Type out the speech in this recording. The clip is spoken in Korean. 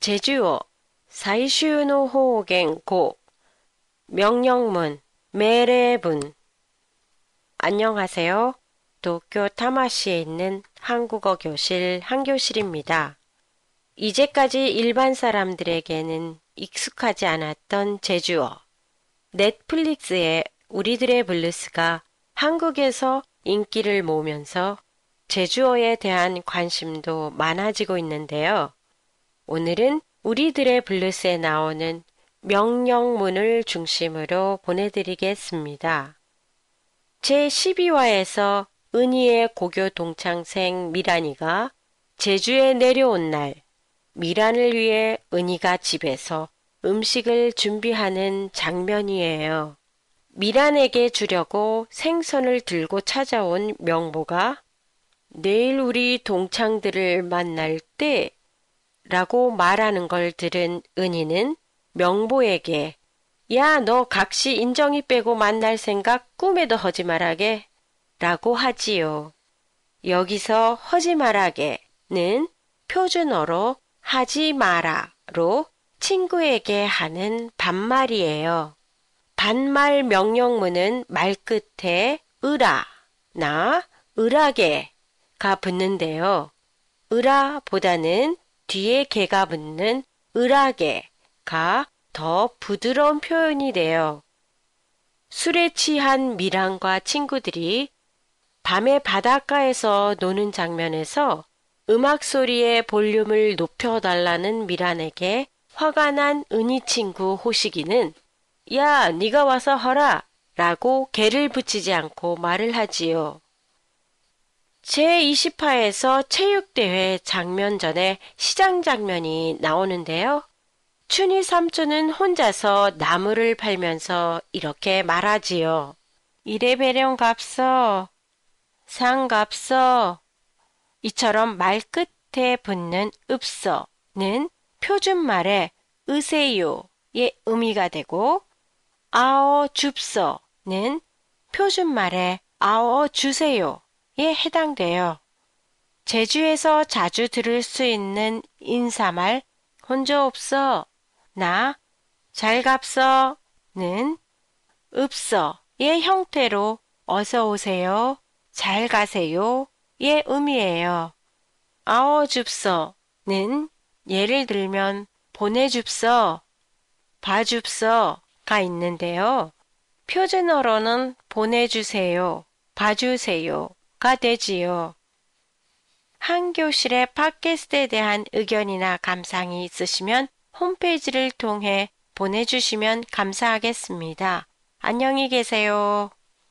제주 어 사이슈노 호갱 고 명령문 매례분 안녕하세요. 도쿄 타마시에 있는 한국어 교실 한교실입니다. 이제까지 일반 사람들에게는 익숙하지 않았던 제주어. 넷플릭스의 우리들의 블루스가 한국에서 인기를 모으면서 제주어에 대한 관심도 많아지고 있는데요. 오늘은 우리들의 블루스에 나오는 명령문을 중심으로 보내드리겠습니다. 제12화에서 은희의 고교 동창생 미란이가 제주에 내려온 날, 미란을 위해 은희가 집에서 음식을 준비하는 장면이에요. 미란에게 주려고 생선을 들고 찾아온 명보가 내일 우리 동창들을 만날 때 라고 말하는 걸 들은 은희는 명보에게 야, 너 각시 인정이 빼고 만날 생각 꿈에도 하지 말하게 라고 하지요. 여기서 하지 말하게는 표준어로 하지 마라로 친구에게 하는 반말이에요. 반말 명령문은 말 끝에 으라, 나, 으라게가 붙는데요. 으라보다는 뒤에 개가 붙는 으라게가 더 부드러운 표현이 돼요. 술에 취한 미란과 친구들이 밤에 바닷가에서 노는 장면에서 음악 소리의 볼륨을 높여달라는 미란에게 화가 난 은희 친구 호식이는 야, 네가 와서 허라 라고 개를 붙이지 않고 말을 하지요. 제20화에서 체육대회 장면 전에 시장 장면이 나오는데요. 춘희 삼촌은 혼자서 나무를 팔면서 이렇게 말하지요. 이래 배령 값어, 상 값어. 이처럼 말 끝에 붙는 읍서는 표준말의 으세요의 의미가 되고 아어 줍서는 표준말의 아어 주세요 에 해당돼요. 제주에서 자주 들을 수 있는 인사말 혼자 없어 나 잘 갑서는 읍서의 형태로 어서 오세요, 잘 가세요의 의미예요. 아어 줍서는 예를 들면 보내줍서, 봐줍서가 있는데요. 표준어로는 보내주세요, 봐주세요 가 되지요. 한 교실의 팟캐스트에 대한 의견이나 감상이 있으시면 홈페이지를 통해 보내주시면 감사하겠습니다. 안녕히 계세요.